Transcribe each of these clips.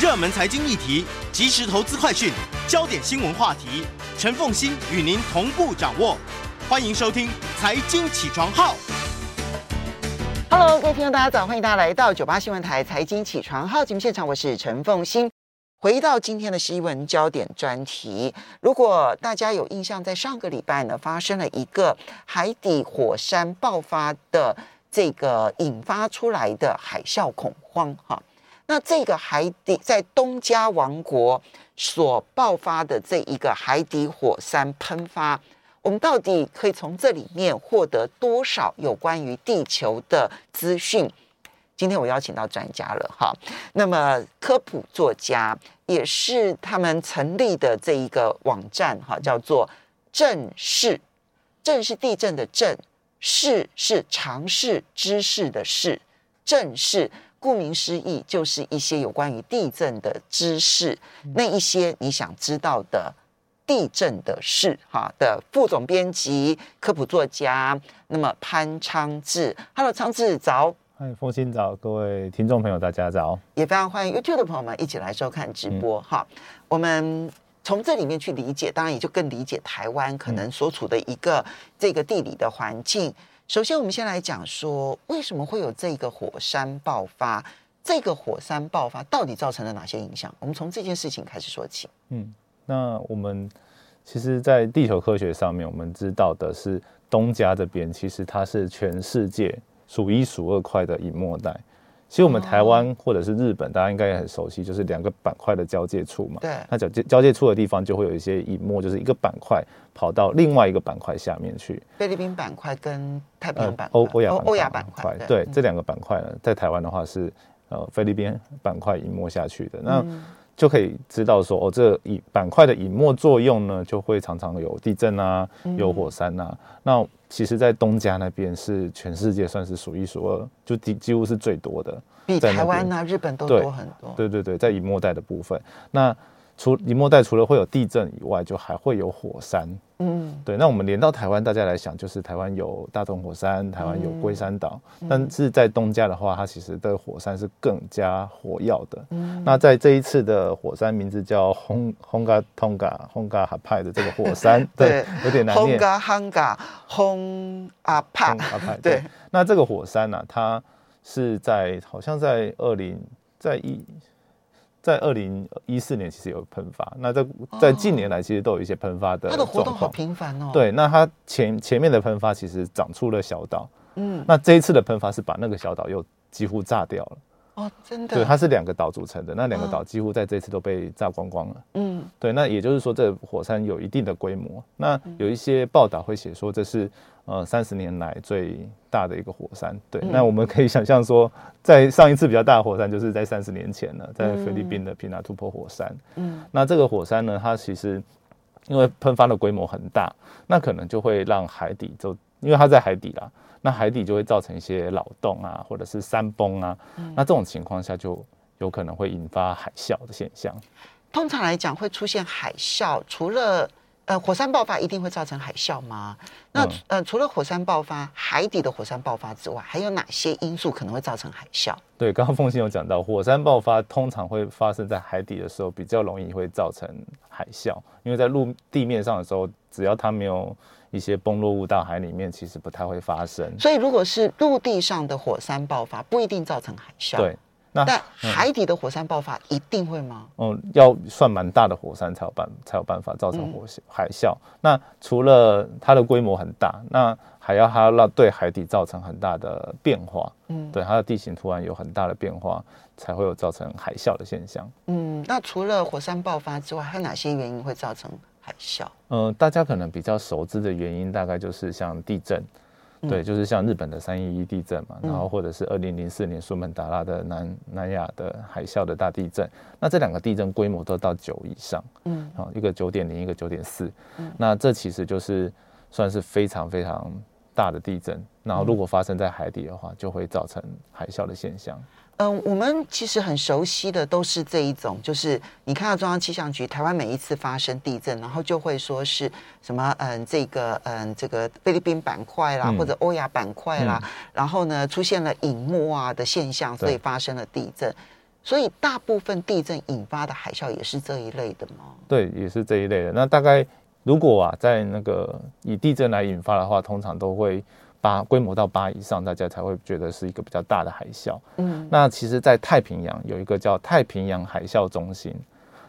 热门财经议题、即时投资快讯、焦点新闻话题，陈凤欣与您同步掌握。欢迎收听《财经起床号》。Hello，各位听众，大家早！欢迎大家来到九八新闻台《财经起床号》节目现场，我是陈凤欣。回到今天的新闻焦点专题，如果大家有印象，在上个礼拜呢，发生了一个海底火山爆发的这个引发出来的海啸恐慌，哈。那这个海底在东加王国所爆发的这一个海底火山喷发，我们到底可以从这里面获得多少有关于地球的资讯？今天我邀请到专家了哈，那么科普作家也是他们成立的这一个网站哈，叫做震识，震是地震的震，识是尝试知识的识，震识。顾名思义，就是一些有关于地震的知识，那一些你想知道的地震的事，哈的副总编辑、科普作家，那么潘昌志，Hello，昌志早，嗨，风清早，各位听众朋友大家早，也非常欢迎 YouTube 的朋友们一起来收看直播，哈、嗯，我们从这里面去理解，当然也就更理解台湾可能所处的一个这个地理的环境。首先，我们先来讲说，为什么会有这个火山爆发？这个火山爆发到底造成了哪些影响？我们从这件事情开始说起。嗯，那我们其实，在地球科学上面，我们知道的是，东加这边其实它是全世界数一数二快的隐没带。其实我们台湾或者是日本，大家应该也很熟悉，就是两个板块的交界处嘛。对。那交界交界处的地方就会有一些隐没，就是一个板块跑到另外一个板块下面去。菲律宾板块跟太平洋板块。欧欧亚欧亚板块。对，对这两个板块呢，在台湾的话是呃菲律宾板块隐没下去的。那就可以知道说，哦，这隐板块的隐没作用呢，就会常常有地震啊，有火山呐、啊。那其实，在东加那边是全世界算是数一数二，就几几乎是最多的，比台湾啊、日本都多很多。对对对，在隐没带的部分，那除尼莫带除了会有地震以外，就还会有火山。嗯，对。那我们连到台湾，大家来想，就是台湾有大同火山，台湾有龟山岛，嗯、但是在东加的话，它其实的火山是更加火药的。嗯，那在这一次的火山名字叫轰轰嘎通嘎轰嘎哈派的这个火山，对，对，有点难念。轰嘎轰嘎轰阿帕，阿派。对，那这个火山呢、啊，它是在好像在二零在一。在二零一四年，其实有喷发。那在在近年来，其实都有一些喷发的。它的活动好频繁哦。对，那它前前面的喷发其实长出了小岛。嗯。那这一次的喷发是把那个小岛又几乎炸掉了。哦，真的。对，它是两个岛组成的，那两个岛几乎在这次都被炸光光了。嗯，对，那也就是说，这火山有一定的规模。那有一些报道会写说，这是呃三十年来最大的一个火山。对，那我们可以想象说，在上一次比较大的火山就是在三十年前了，在菲律宾的皮纳图波火山。嗯，那这个火山呢，它其实因为喷发的规模很大，那可能就会让海底就因为它在海底啦。那海底就会造成一些扰动啊，或者是山崩啊。嗯、那这种情况下就有可能会引发海啸的现象。通常来讲，会出现海啸，除了呃火山爆发一定会造成海啸吗？那、嗯、呃除了火山爆发，海底的火山爆发之外，还有哪些因素可能会造成海啸？对，刚刚凤信有讲到，火山爆发通常会发生在海底的时候，比较容易会造成海啸，因为在陆地面上的时候，只要它没有。一些崩落物到海里面，其实不太会发生。所以，如果是陆地上的火山爆发，不一定造成海啸。对，那但海底的火山爆发一定会吗？嗯，要算蛮大的火山才有办才有办法造成火海啸。嗯、那除了它的规模很大，那还要它让对海底造成很大的变化。嗯，对，它的地形突然有很大的变化，才会有造成海啸的现象。嗯，那除了火山爆发之外，还有哪些原因会造成？海啸，嗯，大家可能比较熟知的原因，大概就是像地震，对，就是像日本的三一一地震嘛，然后或者是二零零四年苏门答腊的南南亚的海啸的大地震，那这两个地震规模都到九以上，嗯，好，一个九点零，一个九点四，那这其实就是算是非常非常大的地震，然后如果发生在海底的话，就会造成海啸的现象。嗯，我们其实很熟悉的都是这一种，就是你看到中央气象局，台湾每一次发生地震，然后就会说是什么，嗯，这个，嗯，这个菲律宾板块啦，或者欧亚板块啦，然后呢出现了隐没啊的现象，所以发生了地震。所以大部分地震引发的海啸也是这一类的吗？对，也是这一类的。那大概如果啊，在那个以地震来引发的话，通常都会。八规模到八以上，大家才会觉得是一个比较大的海啸。嗯，那其实，在太平洋有一个叫太平洋海啸中心，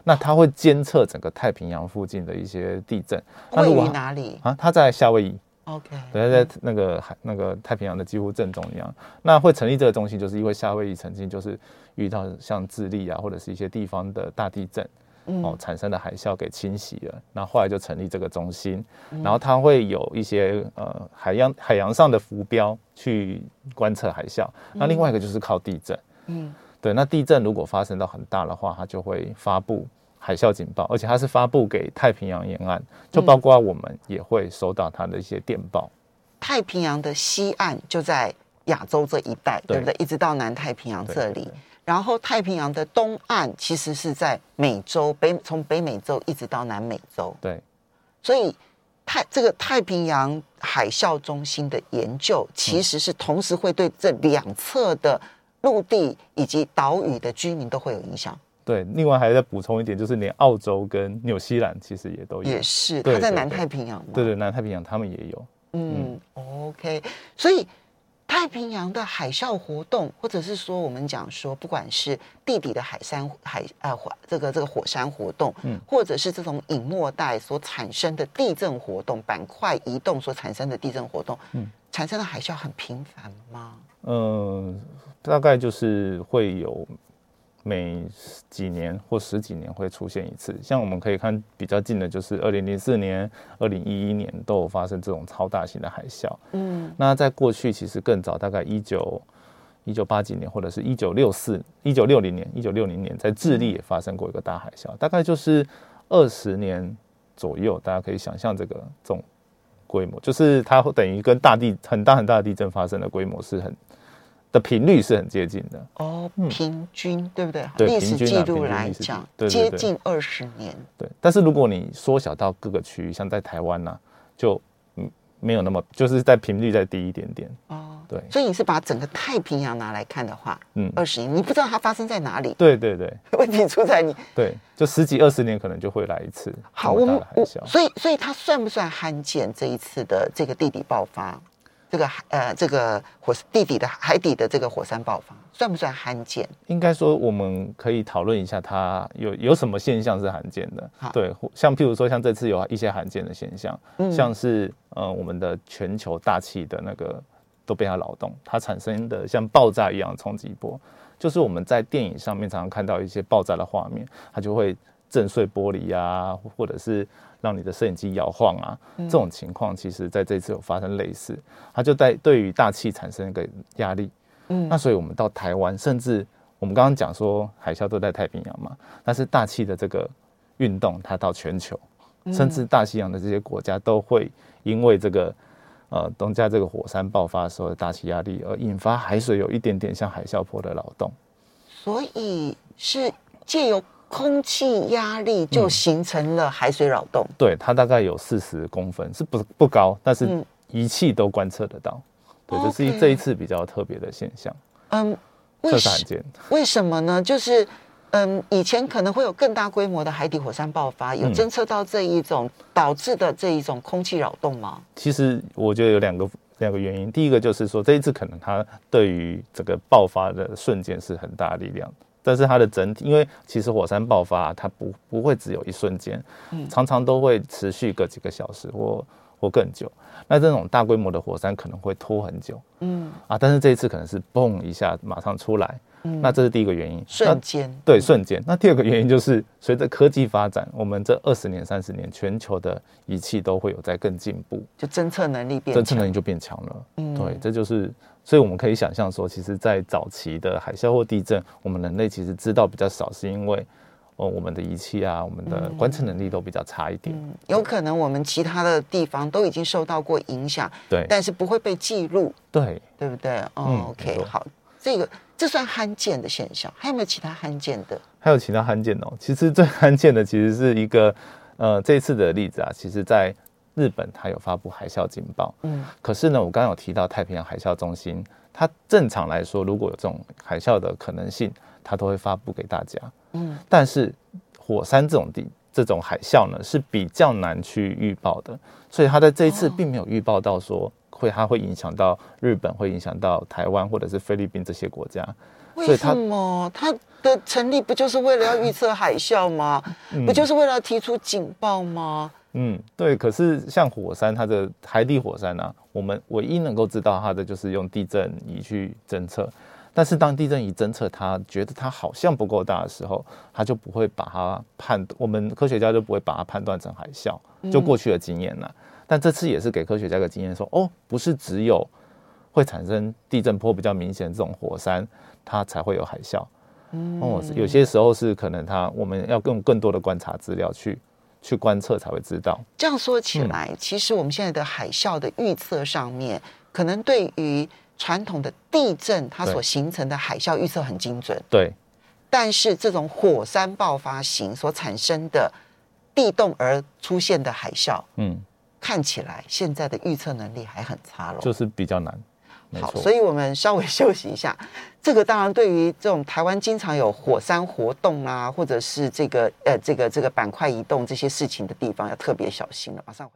那它会监测整个太平洋附近的一些地震。位于哪里啊？它在夏威夷。OK，对，在那个海那个太平洋的几乎正中央。那会成立这个中心，就是因为夏威夷曾经就是遇到像智利啊，或者是一些地方的大地震。哦，产生的海啸给侵袭了，那后，后来就成立这个中心，然后它会有一些呃海洋海洋上的浮标去观测海啸。那另外一个就是靠地震，嗯，对，那地震如果发生到很大的话，它就会发布海啸警报，而且它是发布给太平洋沿岸，就包括我们也会收到它的一些电报。太平洋的西岸就在亚洲这一带，对不对？一直到南太平洋这里。然后太平洋的东岸其实是在美洲北，从北美洲一直到南美洲。对，所以太这个太平洋海啸中心的研究，其实是同时会对这两侧的陆地以及岛屿的居民都会有影响。对，另外还要再补充一点，就是连澳洲跟纽西兰其实也都有。也是，它在南太平洋。对对，南太平洋他们也有。嗯，嗯，OK，所以。太平洋的海啸活动，或者是说我们讲说，不管是地底的海山海呃火这个这个火山活动，嗯，或者是这种隐没带所产生的地震活动，板块移动所产生的地震活动，嗯，产生的海啸很频繁吗？嗯、呃，大概就是会有。每几年或十几年会出现一次，像我们可以看比较近的，就是二零零四年、二零一一年都有发生这种超大型的海啸。嗯，那在过去其实更早，大概一九一九八几年或者是一九六四、一九六零年、一九六零年，在智利也发生过一个大海啸，大概就是二十年左右，大家可以想象这个这种规模，就是它等于跟大地很大很大的地震发生的规模是很。的频率是很接近的哦，平均对不对？历史记录来讲，接近二十年。对，但是如果你缩小到各个区域，像在台湾呢，就嗯没有那么，就是在频率再低一点点哦。对，所以你是把整个太平洋拿来看的话，嗯，二十年你不知道它发生在哪里。对对对，问题出在你。对，就十几二十年可能就会来一次。好，我们所以所以它算不算罕见？这一次的这个地底爆发？这个呃，这个火地底的海底的这个火山爆发，算不算罕见？应该说，我们可以讨论一下，它有有什么现象是罕见的？好对，像譬如说，像这次有一些罕见的现象，嗯、像是呃，我们的全球大气的那个都被它扰动，它产生的像爆炸一样的冲击波，就是我们在电影上面常常看到一些爆炸的画面，它就会震碎玻璃啊，或者是。让你的摄影机摇晃啊，这种情况其实在这次有发生类似，它就在对于大气产生一个压力。嗯，那所以我们到台湾，甚至我们刚刚讲说海啸都在太平洋嘛，但是大气的这个运动它到全球，甚至大西洋的这些国家都会因为这个呃东加这个火山爆发的时候的大气压力而引发海水有一点点像海啸坡的扰动，所以是借由。空气压力就形成了海水扰动，嗯、对，它大概有四十公分，是不不高，但是仪器都观测得到，嗯、对，这是一这一次比较特别的现象。嗯，为什为什么呢？就是嗯，以前可能会有更大规模的海底火山爆发，有侦测到这一种导致的这一种空气扰动吗？其实我觉得有两个两个原因，第一个就是说这一次可能它对于这个爆发的瞬间是很大力量。但是它的整体，因为其实火山爆发它不不会只有一瞬间，常常都会持续个几个小时或或更久。那这种大规模的火山可能会拖很久，嗯啊，但是这一次可能是嘣一下马上出来，嗯，那这是第一个原因，瞬间，对，瞬间。那第二个原因就是随着科技发展，我们这二十年、三十年，全球的仪器都会有在更进步，就侦测能力变，侦测能力就变强了，嗯，对，这就是，所以我们可以想象说，其实，在早期的海啸或地震，我们人类其实知道比较少，是因为。哦，我们的仪器啊，我们的观测能力都比较差一点。嗯，有可能我们其他的地方都已经受到过影响，对，但是不会被记录，对，对不对？哦，嗯，OK，好，这个这算罕见的现象，还有没有其他罕见的？还有其他罕见哦。其实最罕见的其实是一个，呃，这次的例子啊，其实在日本它有发布海啸警报，嗯，可是呢，我刚刚有提到太平洋海啸中心，它正常来说，如果有这种海啸的可能性，它都会发布给大家。嗯，但是火山这种地这种海啸呢，是比较难去预报的，所以他在这一次并没有预报到说会它会影响到日本，会影响到台湾或者是菲律宾这些国家。为什么它的成立不就是为了要预测海啸吗？不就是为了提出警报吗？嗯，对。可是像火山，它的海底火山呢、啊，我们唯一能够知道它的就是用地震仪去侦测。但是当地震仪侦测它觉得它好像不够大的时候，它就不会把它判，我们科学家就不会把它判断成海啸，就过去的经验了。嗯、但这次也是给科学家一个经验，说哦，不是只有会产生地震波比较明显这种火山，它才会有海啸。嗯，哦，有些时候是可能它我们要用更多的观察资料去去观测才会知道。这样说起来，嗯、其实我们现在的海啸的预测上面，可能对于传统的地震，它所形成的海啸预测很精准。对，但是这种火山爆发型所产生的地动而出现的海啸，嗯，看起来现在的预测能力还很差了，就是比较难。好，所以我们稍微休息一下。这个当然，对于这种台湾经常有火山活动啊，或者是这个呃这个这个板块移动这些事情的地方，要特别小心了。马上回。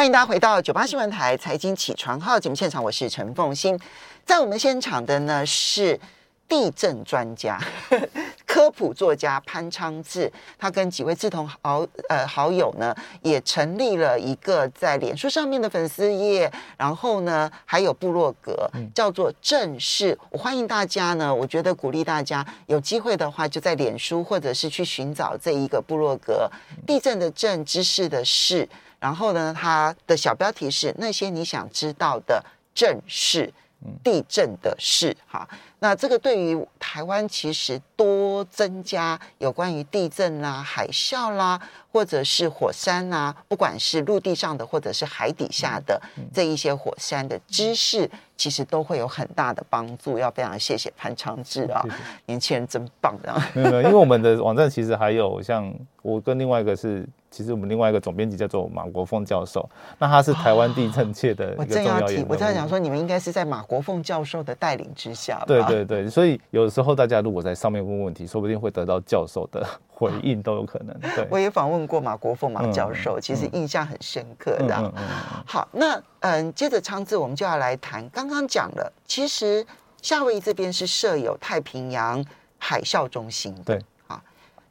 欢迎大家回到九八新闻台财经起床号节目现场，我是陈凤欣，在我们现场的呢是地震专家、科普作家潘昌志，他跟几位志同好呃好友呢，也成立了一个在脸书上面的粉丝页，然后呢还有部落格，叫做正视。我欢迎大家呢，我觉得鼓励大家有机会的话，就在脸书或者是去寻找这一个部落格，地震的震，知识的识。然后呢，它的小标题是那些你想知道的正事，地震的事。哈，那这个对于台湾其实多增加有关于地震啦、海啸啦，或者是火山啦，不管是陆地上的或者是海底下的这一些火山的知识，其实都会有很大的帮助。要非常谢谢潘昌志啊，年轻人真棒的。没有，因为我们的网站其实还有像我跟另外一个是。其实我们另外一个总编辑叫做马国凤教授，那他是台湾地震界的一个重要人物。我在想说，你们应该是在马国凤教授的带领之下。对对对，所以有时候大家如果在上面问问题，说不定会得到教授的回应都有可能。对，我也访问过马国凤马教授，其实印象很深刻的。嗯嗯。好，那嗯，接着昌志，我们就要来谈刚刚讲了，其实夏威夷这边是设有太平洋海啸中心。对。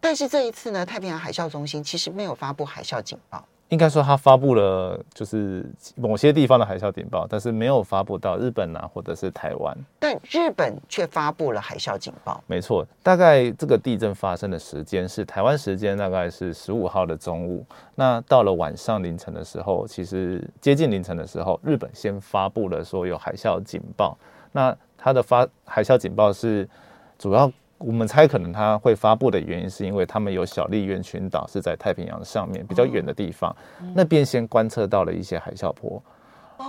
但是这一次呢，太平洋海啸中心其实没有发布海啸警报。应该说，它发布了就是某些地方的海啸警报，但是没有发布到日本啊，或者是台湾。但日本却发布了海啸警报。没错，大概这个地震发生的时间是台湾时间，大概是十五号的中午。那到了晚上凌晨的时候，其实接近凌晨的时候，日本先发布了说有海啸警报。那它的发海啸警报是主要。我们猜可能它会发布的原因，是因为他们有小笠原群岛是在太平洋上面比较远的地方，那边先观测到了一些海啸波。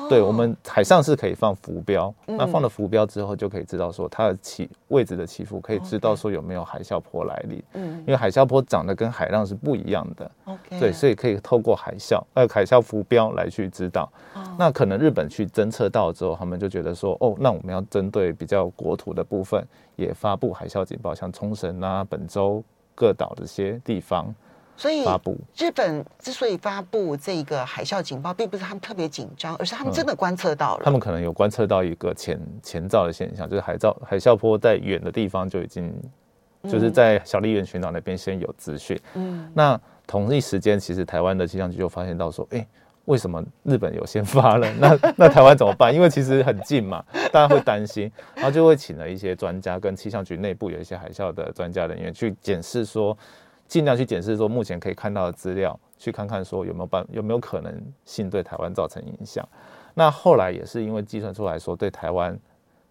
对，我们海上是可以放浮标，那放了浮标之后，就可以知道说它的起位置的起伏，可以知道说有没有海啸波来临。嗯，因为海啸波长得跟海浪是不一样的。OK，对，所以可以透过海啸呃海啸浮标来去知道。那可能日本去侦测到之后，他们就觉得说，哦，那我们要针对比较国土的部分也发布海啸警报，像冲绳啊、本州各岛这些地方。所以，日本之所以发布这个海啸警报，并不是他们特别紧张，而是他们真的观测到了。他们可能有观测到一个前前兆的现象，就是海啸海啸坡在远的地方就已经，就是在小笠原群岛那边先有资讯。嗯，那同一时间，其实台湾的气象局就发现到说，哎，为什么日本有先发了？那那台湾怎么办？因为其实很近嘛，大家会担心，然后就会请了一些专家跟气象局内部有一些海啸的专家人员去检视说，尽量去检视说目前可以看到的资料，去看看说有没有办有没有可能性对台湾造成影响。那后来也是因为计算出来说对台湾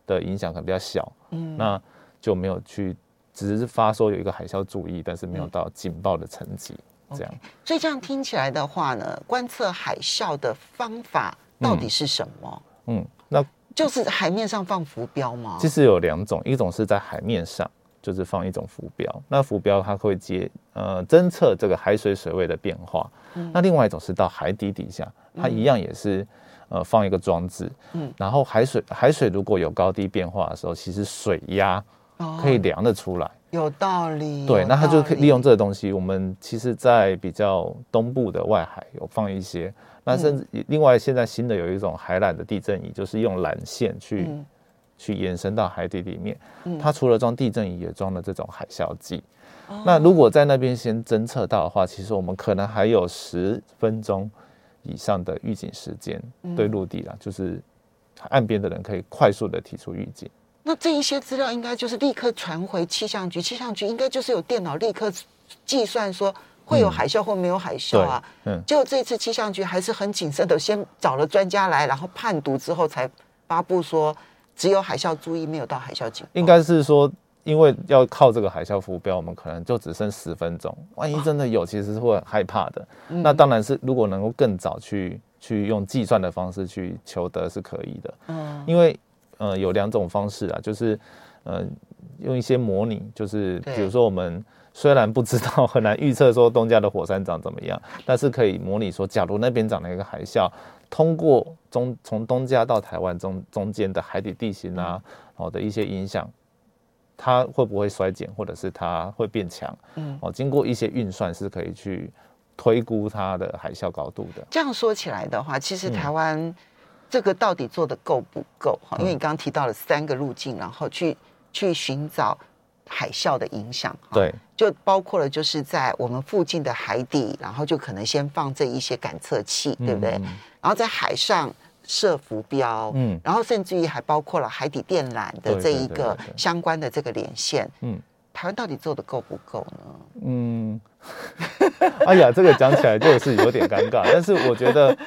的影响可能比较小，嗯，那就没有去，只是发说有一个海啸注意，但是没有到警报的层级。这样.所以这样听起来的话呢，观测海啸的方法到底是什么？嗯，嗯，那就是海面上放浮标吗？其实有两种，一种是在海面上，就是放一种浮标，那浮标它会接呃侦测这个海水水位的变化。嗯，那另外一种是到海底底下，它一样也是呃放一个装置。嗯，然后海水海水如果有高低变化的时候，其实水压可以量得出来。哦有道理，对，那它就可以利用这个东西。我们其实，在比较东部的外海有放一些，那甚至另外现在新的有一种海缆的地震仪，就是用缆线去、嗯、去延伸到海底里面。它除了装地震仪，也装了这种海啸计。嗯、那如果在那边先侦测到的话，其实我们可能还有十分钟以上的预警时间，对陆地啦，就是岸边的人可以快速的提出预警。那这一些资料应该就是立刻传回气象局，气象局应该就是有电脑立刻计算说会有海啸或没有海啸啊。嗯，结果这次气象局还是很谨慎的，先找了专家来，然后判读之后才发布说只有海啸注意，没有到海啸警报。应该是说，因为要靠这个海啸浮标，我们可能就只剩十分钟，万一真的有，其实是会很害怕的。那当然是如果能够更早去去用计算的方式去求得是可以的。嗯，因为。呃，有两种方式啊，就是，呃，用一些模拟，就是比如说我们虽然不知道，很难预测说东加的火山长怎么样，但是可以模拟说，假如那边长了一个海啸，通过中从东加到台湾中中间的海底地形啊，哦的一些影响，它会不会衰减，或者是它会变强？嗯，哦，经过一些运算是可以去推估它的海啸高度的。这样说起来的话，其实台湾、嗯。这个到底做的够不够？哈，因为你刚刚提到了三个路径，然后去去寻找海啸的影响。对，就包括了就是在我们附近的海底，然后就可能先放这一些感测器，对不对？嗯、然后在海上设浮标，嗯，然后甚至于还包括了海底电缆的这一个相关的这个连线。嗯，台湾到底做的够不够呢？嗯，哎呀，这个讲起来就是有点尴尬，但是我觉得。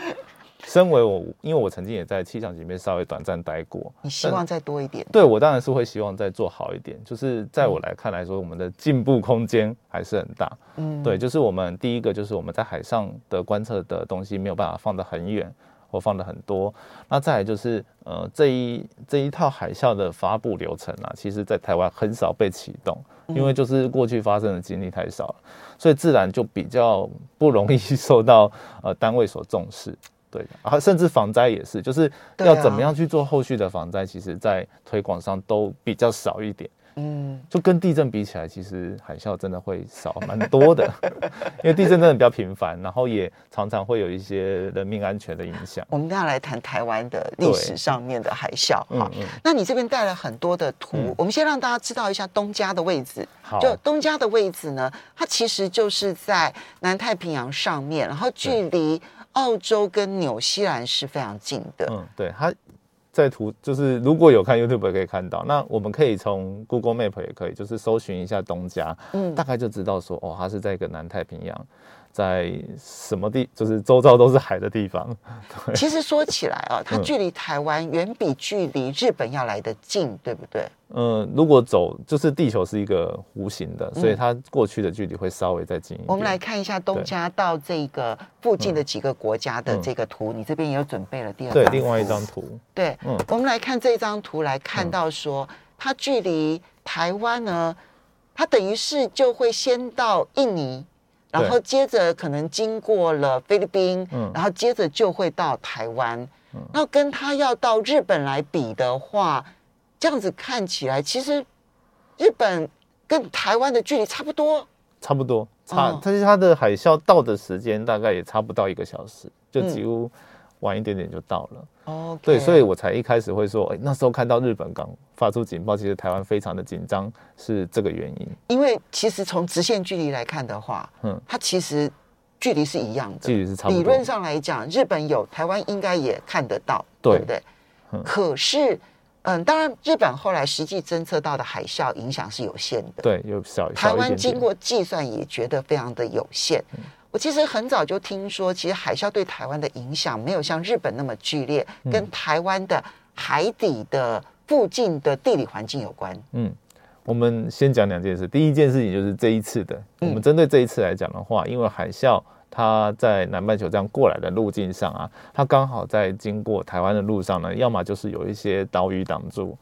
身为我，因为我曾经也在气象局里面稍微短暂待过，你希望再多一点？对，我当然是会希望再做好一点。就是在我来看来说，我们的进步空间还是很大。嗯，对，就是我们第一个就是我们在海上的观测的东西没有办法放得很远或放得很多。那再来就是呃这一这一套海啸的发布流程啊，其实在台湾很少被启动，因为就是过去发生的经历太少了，所以自然就比较不容易受到呃单位所重视。对，啊，甚至防灾也是，就是要怎么样去做后续的防灾，其实在推广上都比较少一点。嗯，就跟地震比起来，其实海啸真的会少蛮多的，因为地震真的比较频繁，然后也常常会有一些人命安全的影响。我们接下来谈台湾的历史上面的海啸哈。那你这边带了很多的图，嗯，我们先让大家知道一下东家的位置。好，就东家的位置呢，它其实就是在南太平洋上面，然后距离。澳洲跟纽西兰是非常近的。嗯，对，它在图就是如果有看 YouTube 也可以看到，那我们可以从 Google Map 也可以，就是搜寻一下东加，嗯，大概就知道说，哦，它是在一个南太平洋。在什么地，就是周遭都是海的地方。其实说起来啊，它距离台湾远比距离日本要来得近，对不对？嗯，如果走，就是地球是一个弧形的，所以它过去的距离会稍微再近一点。我们来看一下东加到这个附近的几个国家的这个图，你这边也有准备了第二。对，另外一张图。对，嗯，我们来看这张图，来看到说它距离台湾呢，它等于是就会先到印尼。然后接着可能经过了菲律宾，嗯，然后接着就会到台湾。嗯，那跟他要到日本来比的话，这样子看起来，其实日本跟台湾的距离差不多，差不多差，但是它的海啸到的时间大概也差不到一个小时，就几乎。晚一点点就到了哦对，所以我才一开始会说，哎，那时候看到日本刚发出警报，其实台湾非常的紧张，是这个原因。因为其实从直线距离来看的话，嗯，它其实距离是一样的，距离是差不多。理论上来讲，日本有，台湾应该也看得到，对，对不对？嗯、可是，嗯，当然，日本后来实际侦测到的海啸影响是有限的，对，有小。台湾经过计算也觉得非常的有限。嗯、我其实很早就听说，其实海啸对台湾的影响没有像日本那么剧烈，嗯、跟台湾的海底的附近的地理环境有关。嗯。我们先讲两件事。第一件事情就是这一次的，我们针对这一次来讲的话，因为海啸它在南半球这样过来的路径上啊，它刚好在经过台湾的路上呢，要么就是有一些岛屿挡住，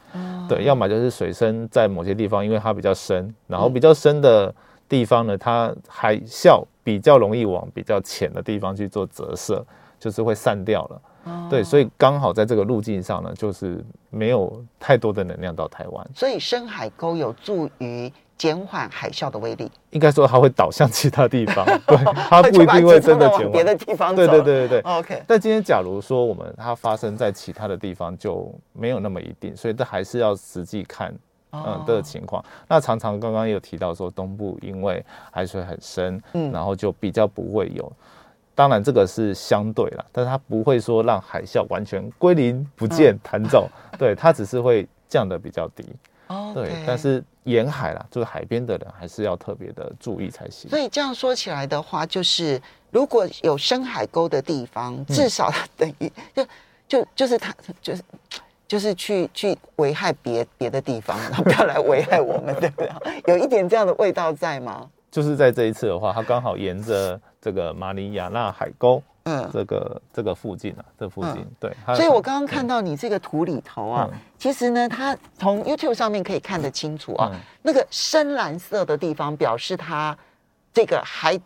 对，要么就是水深在某些地方，因为它比较深，然后比较深的地方呢，它海啸比较容易往比较浅的地方去做折射，就是会散掉了。对，所以刚好在这个路径上呢，就是没有太多的能量到台湾，所以深海沟有助于减缓海啸的威力。应该说它会导向其他地方，对，它不一定会真的减缓别的地方。对对对对对。OK。但今天假如说我们它发生在其他的地方，就没有那么一定，所以这还是要实际看嗯的情况。那常常刚刚有提到说东部因为海水很深，嗯，然后就比较不会有。当然，这个是相对了，但是它不会说让海啸完全归零不见弹走，嗯、对，它只是会降的比较低。Okay. 对，但是沿海啦，就是海边的人还是要特别的注意才行。所以这样说起来的话，就是如果有深海沟的地方，至少它等于、嗯、就就就是它就是就是去去危害别别的地方，然后不要来危害我们，对不对？有一点这样的味道在吗？就是在这一次的话，它刚好沿着这个马里亚纳海沟，嗯，这个这个附近啊，这附近，嗯、对。所以我刚刚看到你这个图里头啊，嗯、其实呢，它从 YouTube 上面可以看得清楚啊，嗯、那个深蓝色的地方表示它这个海，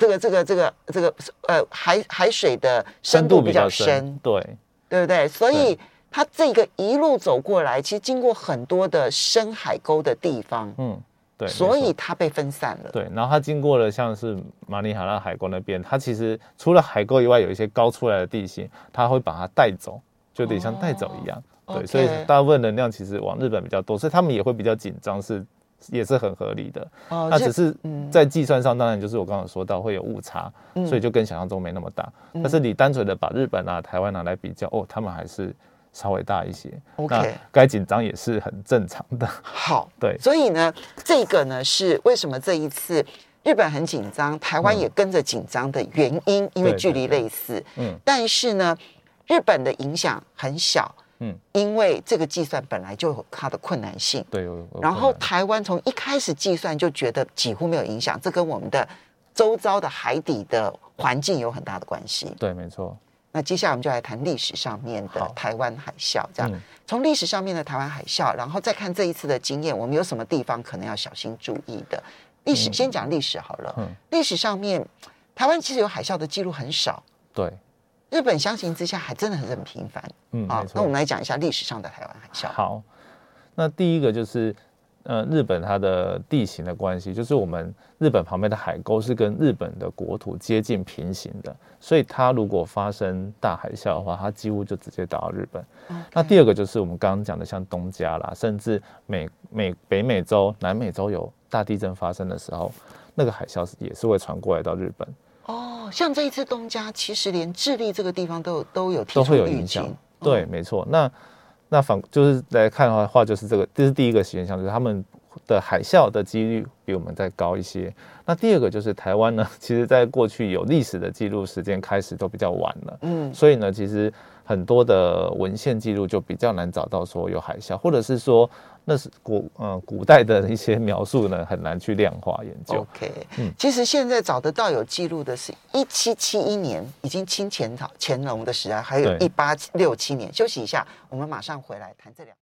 这个这个这个这个呃海海水的深度比较深，深对，对不对？所以它这个一路走过来，其实经过很多的深海沟的地方，嗯。对，所以它被分散了。对，然后它经过了像是马尼哈拉海沟那边，它其实除了海沟以外，有一些高出来的地形，它会把它带走，就有点像带走一样。哦、对所以大部分能量其实往日本比较多，所以他们也会比较紧张，是也是很合理的。哦，那只是在计算上，当然就是我刚刚说到会有误差，嗯、所以就跟想象中没那么大。嗯、但是你单纯的把日本啊、台湾拿来比较，哦，他们还是。稍微大一些，OK，该紧张也是很正常的。好，对，所以呢，这个呢是为什么这一次日本很紧张，台湾也跟着紧张的原因，嗯、因为距离类似，嗯，但是呢，日本的影响很小，嗯，因为这个计算本来就有它的困难性，对，然后台湾从一开始计算就觉得几乎没有影响，这跟我们的周遭的海底的环境有很大的关系，对，没错。那接下来我们就来谈历史上面的台湾海啸，这样从历史上面的台湾海啸，然后再看这一次的经验，我们有什么地方可能要小心注意的？历史先讲历史好了。嗯，历史上面台湾其实有海啸的记录很少。对，日本相形之下还真的很很频繁。嗯，好，那我们来讲一下历史上的台湾海啸。好，那第一个就是。呃，日本它的地形的关系，就是我们日本旁边的海沟是跟日本的国土接近平行的，所以它如果发生大海啸的话，它几乎就直接打到日本。那第二个就是我们刚刚讲的，像东加啦，甚至美美北美洲、南美洲有大地震发生的时候，那个海啸也是会传过来到日本。哦，像这一次东加，其实连智利这个地方都有都有都会有影响。对，没错。那那反就是来看的话，就是这个，这是第一个现象，就是他们的海啸的几率比我们再高一些。那第二个就是台湾呢，其实在过去有历史的记录时间开始都比较晚了，嗯，所以呢，其实很多的文献记录就比较难找到说有海啸，或者是说。那是古呃古代的一些描述呢，很难去量化研究。OK，嗯，其实现在找得到有记录的是一七七一年，已经清前朝乾隆的时代，还有一八六七年。休息一下，我们马上回来谈这两。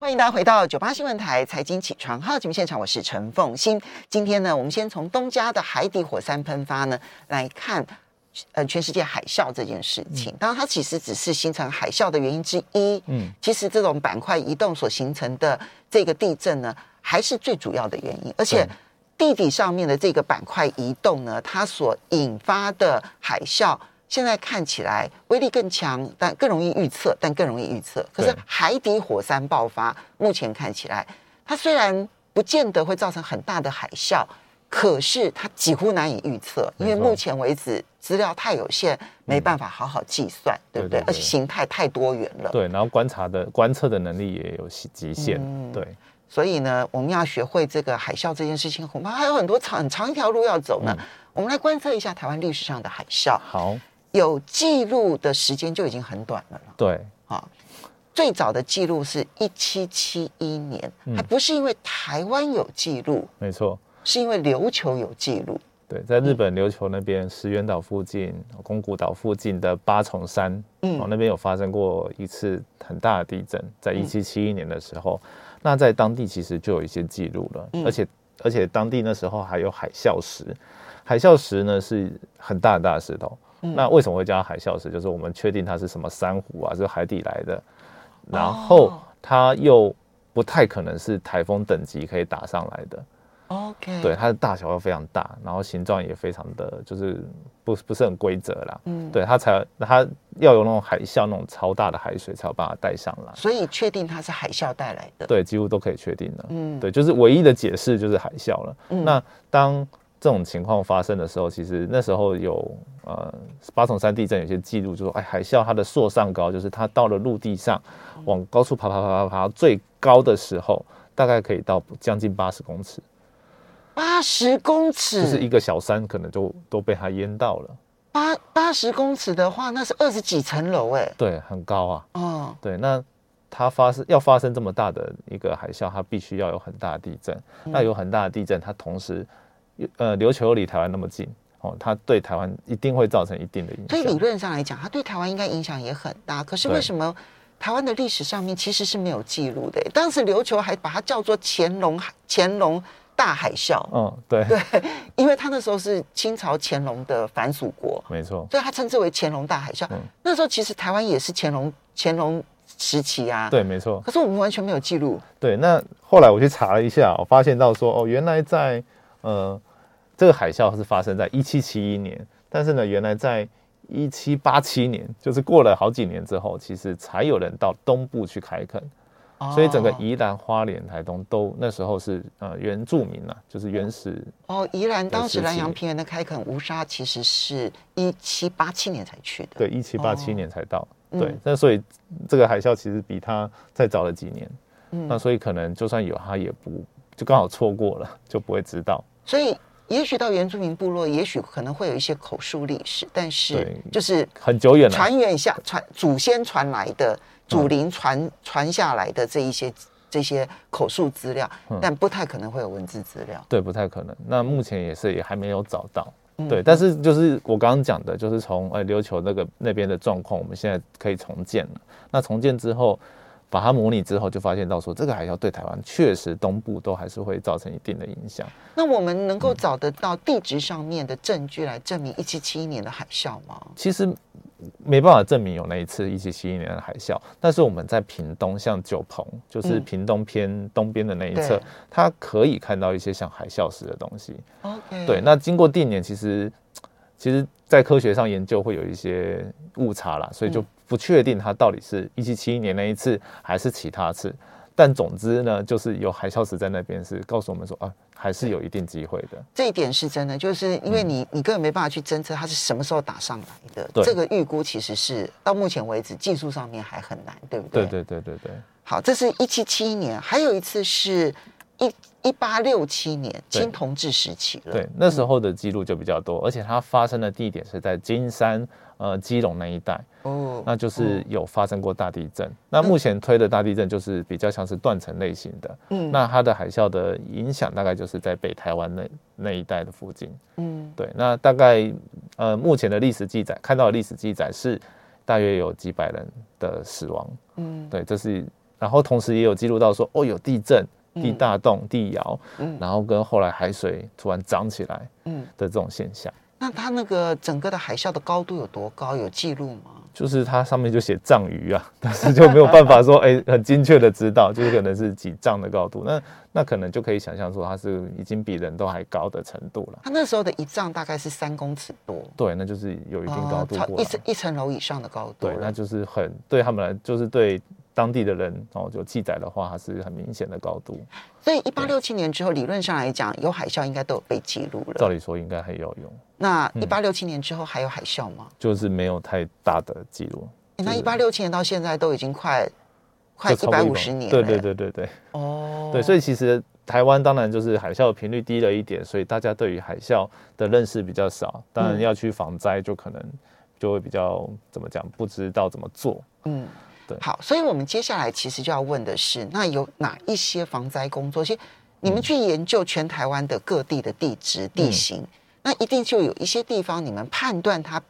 欢迎大家回到九八新闻台财经起床号节目现场，我是陈凤欣。今天呢，我们先从东家的海底火山喷发呢来看。呃，全世界海啸这件事情，当然它其实只是形成海啸的原因之一。嗯，其实这种板块移动所形成的这个地震呢，还是最主要的原因。而且地底上面的这个板块移动呢，它所引发的海啸，现在看起来威力更强，但更容易预测，但更容易预测。可是海底火山爆发，目前看起来，它虽然不见得会造成很大的海啸。可是它几乎难以预测，因为目前为止资料太有限，没办法好好计算，对不对？而且形态太多元了。对，然后观察的观测的能力也有极限。对，所以呢，我们要学会这个海啸这件事情，恐怕还有很多长很长一条路要走呢。我们来观测一下台湾历史上的海啸。好，有记录的时间就已经很短了。对，啊。最早的记录是一七七一年，还不是因为台湾有记录，没错，是因为琉球有记录。对，在日本琉球那边石垣岛附近、宫古岛附近的八重山，嗯，那边有发生过一次很大的地震，在一七七一年的时候，那在当地其实就有一些记录了，而且而且当地那时候还有海啸石，海啸石呢是很大很大的石头，那为什么会叫海啸石？就是我们确定它是什么珊瑚啊，是海底来的。然后它又不太可能是台风等级可以打上来的，OK，对，它的大小又非常大，然后形状也非常的就是不不是很规则啦，嗯，对，它才它要有那种海啸那种超大的海水才有办法带上来，所以确定它是海啸带来的，对，几乎都可以确定的，嗯，对，就是唯一的解释就是海啸了，嗯，那当。这种情况发生的时候，其实那时候有呃八重山地震有些记录，就说哎海啸它的朔上高，就是它到了陆地上往高处爬爬爬爬爬，最高的时候大概可以到将近八十公尺。八十公尺，就是一个小山可能就都被它淹到了。八八十公尺的话，那是二十几层楼哎。对，很高啊。哦，对，那它发生要发生这么大的一个海啸，它必须要有很大的地震。嗯、那有很大的地震，它同时。呃，琉球离台湾那么近哦，它对台湾一定会造成一定的影响。所以理论上来讲，它对台湾应该影响也很大。可是为什么台湾的历史上面其实是没有记录的？当时琉球还把它叫做乾隆乾隆大海啸。嗯，对 对，因为他那时候是清朝乾隆的藩属国，没错，所以他称之为乾隆大海啸。嗯，那时候其实台湾也是乾隆乾隆时期啊。对，没错。可是我们完全没有记录。对，那后来我去查了一下，我发现到说哦，原来在。呃，这个海啸是发生在一七七一年，但是呢，原来在一七八七年，就是过了好几年之后，其实才有人到东部去开垦，哦、所以整个宜兰花莲台东都那时候是呃原住民啊，就是原始。哦，宜兰当时南洋平原的开垦无沙，其实是一七八七年才去的。对，一七八七年才到。哦、对，那所以这个海啸其实比他再早了几年。嗯，那所以可能就算有，他也不就刚好错过了，就不会知道。所以，也许到原住民部落，也许可能会有一些口述历史，但是就是很久远了，传远下传祖先传来的祖灵传传下来的这一些这些口述资料，但不太可能会有文字资料。对，不太可能。那目前也是也还没有找到。对，但是就是我刚刚讲的，就是从呃琉球那个那边的状况，我们现在可以重建了。那重建之后。把它模拟之后，就发现到说，这个海啸对台湾确实东部都还是会造成一定的影响。那我们能够找得到地质上面的证据来证明一七七一年的海啸吗？其实没办法证明有那一次一七七一年的海啸，但是我们在屏东，像九鹏，就是屏东偏东边的那一侧，嗯、它可以看到一些像海啸石的东西。OK，对，那经过定年，其实其实在科学上研究会有一些误差啦，所以就。不确定它到底是一七七一年那一次还是其他次，但总之呢，就是有海啸石在那边，是告诉我们说啊，还是有一定机会的。这一点是真的，就是因为你、嗯、你根本没办法去侦测它是什么时候打上来的，对这个预估其实是到目前为止技术上面还很难，对不对？对对对对对。好，这是一七七一年，还有一次是一一八六七年清同治时期了。对，那时候的记录就比较多，而且它发生的地点是在金山。呃，基隆那一带哦，那就是有发生过大地震。嗯、那目前推的大地震就是比较像是断层类型的。嗯，那它的海啸的影响大概就是在北台湾那那一带的附近。嗯，对。那大概呃，目前的历史记载看到的历史记载是大约有几百人的死亡。嗯，对，这是。然后同时也有记录到说，哦，有地震、地大动、地摇，嗯，然后跟后来海水突然涨起来，嗯的这种现象。那它那个整个的海啸的高度有多高？有记录吗？就是它上面就写丈余啊，但是就没有办法说，哎、欸，很精确的知道，就是可能是几丈的高度。那那可能就可以想象说，它是已经比人都还高的程度了。它那时候的一丈大概是三公尺多。对，那就是有一定高度一层一层楼以上的高度。对，那就是很对他们来，就是对当地的人哦就记载的话，它是很明显的高度。所以一八六七年之后，理论上来讲，有海啸应该都有被记录了。照理说应该很有用。那一八六七年之后还有海啸吗？就是没有太大的记录。那一八六七年到现在都已经快快一百五十年了。对对对对对。哦。对，所以其实台湾当然就是海啸的频率低了一点，所以大家对于海啸的认识比较少。当然要去防灾，就可能就会比较怎么讲，不知道怎么做。嗯。对。好，所以我们接下来其实就要问的是，那有哪一些防灾工作？其实你们去研究全台湾的各地的地质地形，嗯、那一定就有一些地方你们判断它。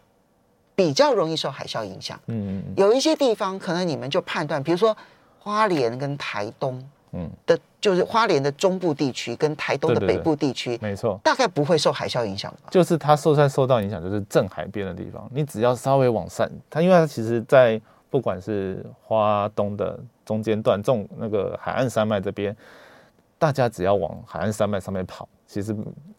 比较容易受海啸影响，嗯，有一些地方可能你们就判断，比如说花莲跟台东，嗯的，就是花莲的中部地区跟台东的北部地区，没错，大概不会受海啸影响吧？就是它受算受到影响，就是正海边的地方，你只要稍微往上，它因为它其实，在不管是花东的中间段，这种那个海岸山脉这边，大家只要往海岸山脉上面跑，其实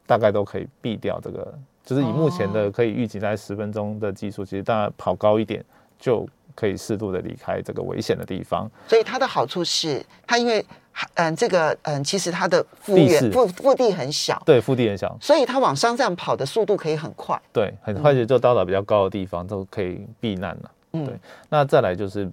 大概都可以避掉这个。就是以目前的可以预计在十分钟的技术，其实大家跑高一点就可以适度的离开这个危险的地方。所以它的好处是，它因为嗯这个嗯其实它的腹地腹腹地很小，对，腹地很小，所以它往上这样跑的速度可以很快，对，很快就就到达比较高的地方都可以避难了。嗯，对。那再来就是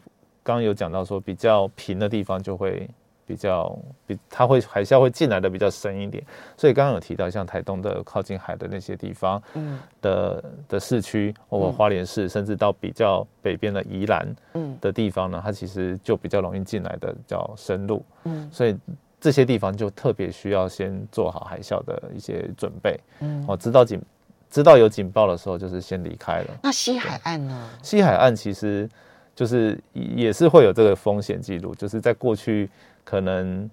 刚刚有讲到说比较平的地方就会。比较比它会海啸会进来的比较深一点，所以刚刚有提到像台东的靠近海的那些地方，嗯。的的市区，包括花莲市，甚至到比较北边的宜兰，嗯。的地方呢，它其实就比较容易进来的比较深入，嗯，所以这些地方就特别需要先做好海啸的一些准备，嗯，哦，知道警知道有警报的时候，就是先离开了。那西海岸呢？西海岸其实就是也是会有这个风险记录，就是在过去。可能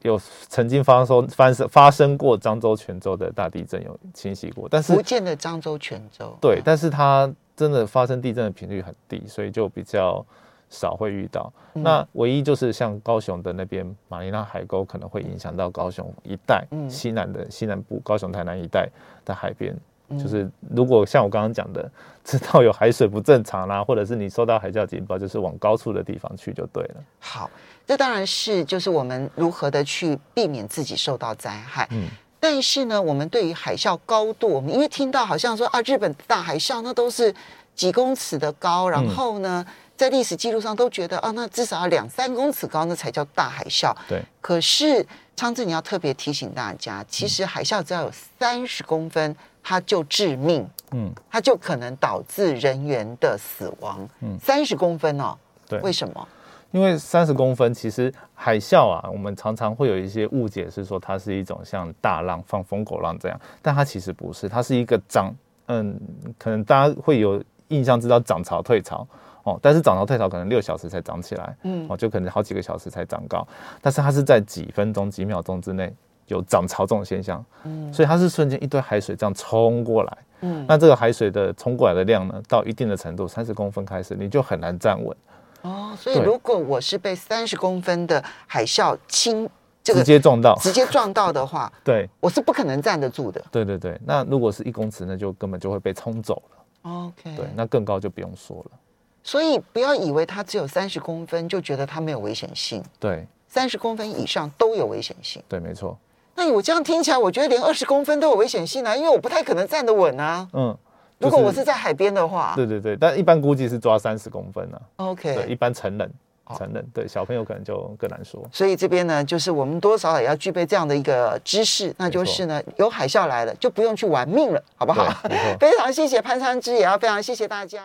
有曾经发生发生发生过漳州、泉州的大地震有侵袭过，但是福建的漳州、泉州对，但是它真的发生地震的频率很低，所以就比较少会遇到。嗯、那唯一就是像高雄的那边马尼拉海沟可能会影响到高雄一带，嗯、西南的西南部高雄台南一带的海边。就是如果像我刚刚讲的，知道有海水不正常啦，或者是你收到海啸警报，就是往高处的地方去就对了。好，这当然是就是我们如何的去避免自己受到灾害。嗯，但是呢，我们对于海啸高度，我们因为听到好像说啊，日本大海啸那都是几公尺的高，然后呢，在历史记录上都觉得啊，那至少要两三公尺高，那才叫大海啸。对。可是昌志，你要特别提醒大家，其实海啸只要有三十公分。它就致命，嗯，它就可能导致人员的死亡，嗯，三十公分哦，对，为什么？因为三十公分，其实海啸啊，我们常常会有一些误解，是说它是一种像大浪放风狗浪这样，但它其实不是，它是一个涨，嗯，可能大家会有印象知道涨潮退潮哦，但是涨潮退潮可能六小时才涨起来，嗯，哦，就可能好几个小时才涨高，但是它是在几分钟、几秒钟之内。有涨潮这种现象，嗯，所以它是瞬间一堆海水这样冲过来，嗯，那这个海水的冲过来的量呢，到一定的程度，三十公分开始，你就很难站稳。哦，所以如果我是被三十公分的海啸侵，这个直接撞到，直接撞到的话，对，我是不可能站得住的。对对对，那如果是一公尺，那就根本就会被冲走了。OK，对，那更高就不用说了。所以不要以为它只有三十公分就觉得它没有危险性。对，三十公分以上都有危险性。对，没错。那我这样听起来，我觉得连二十公分都有危险性啊，因为我不太可能站得稳啊。嗯，如果我是在海边的话，对对对，但一般估计是抓三十公分啊。OK，对，一般成人，成人对小朋友可能就更难说。所以这边呢，就是我们多少也要具备这样的一个知识，那就是呢，有海啸来了就不用去玩命了，好不好？非常谢谢潘昌之，也要非常谢谢大家。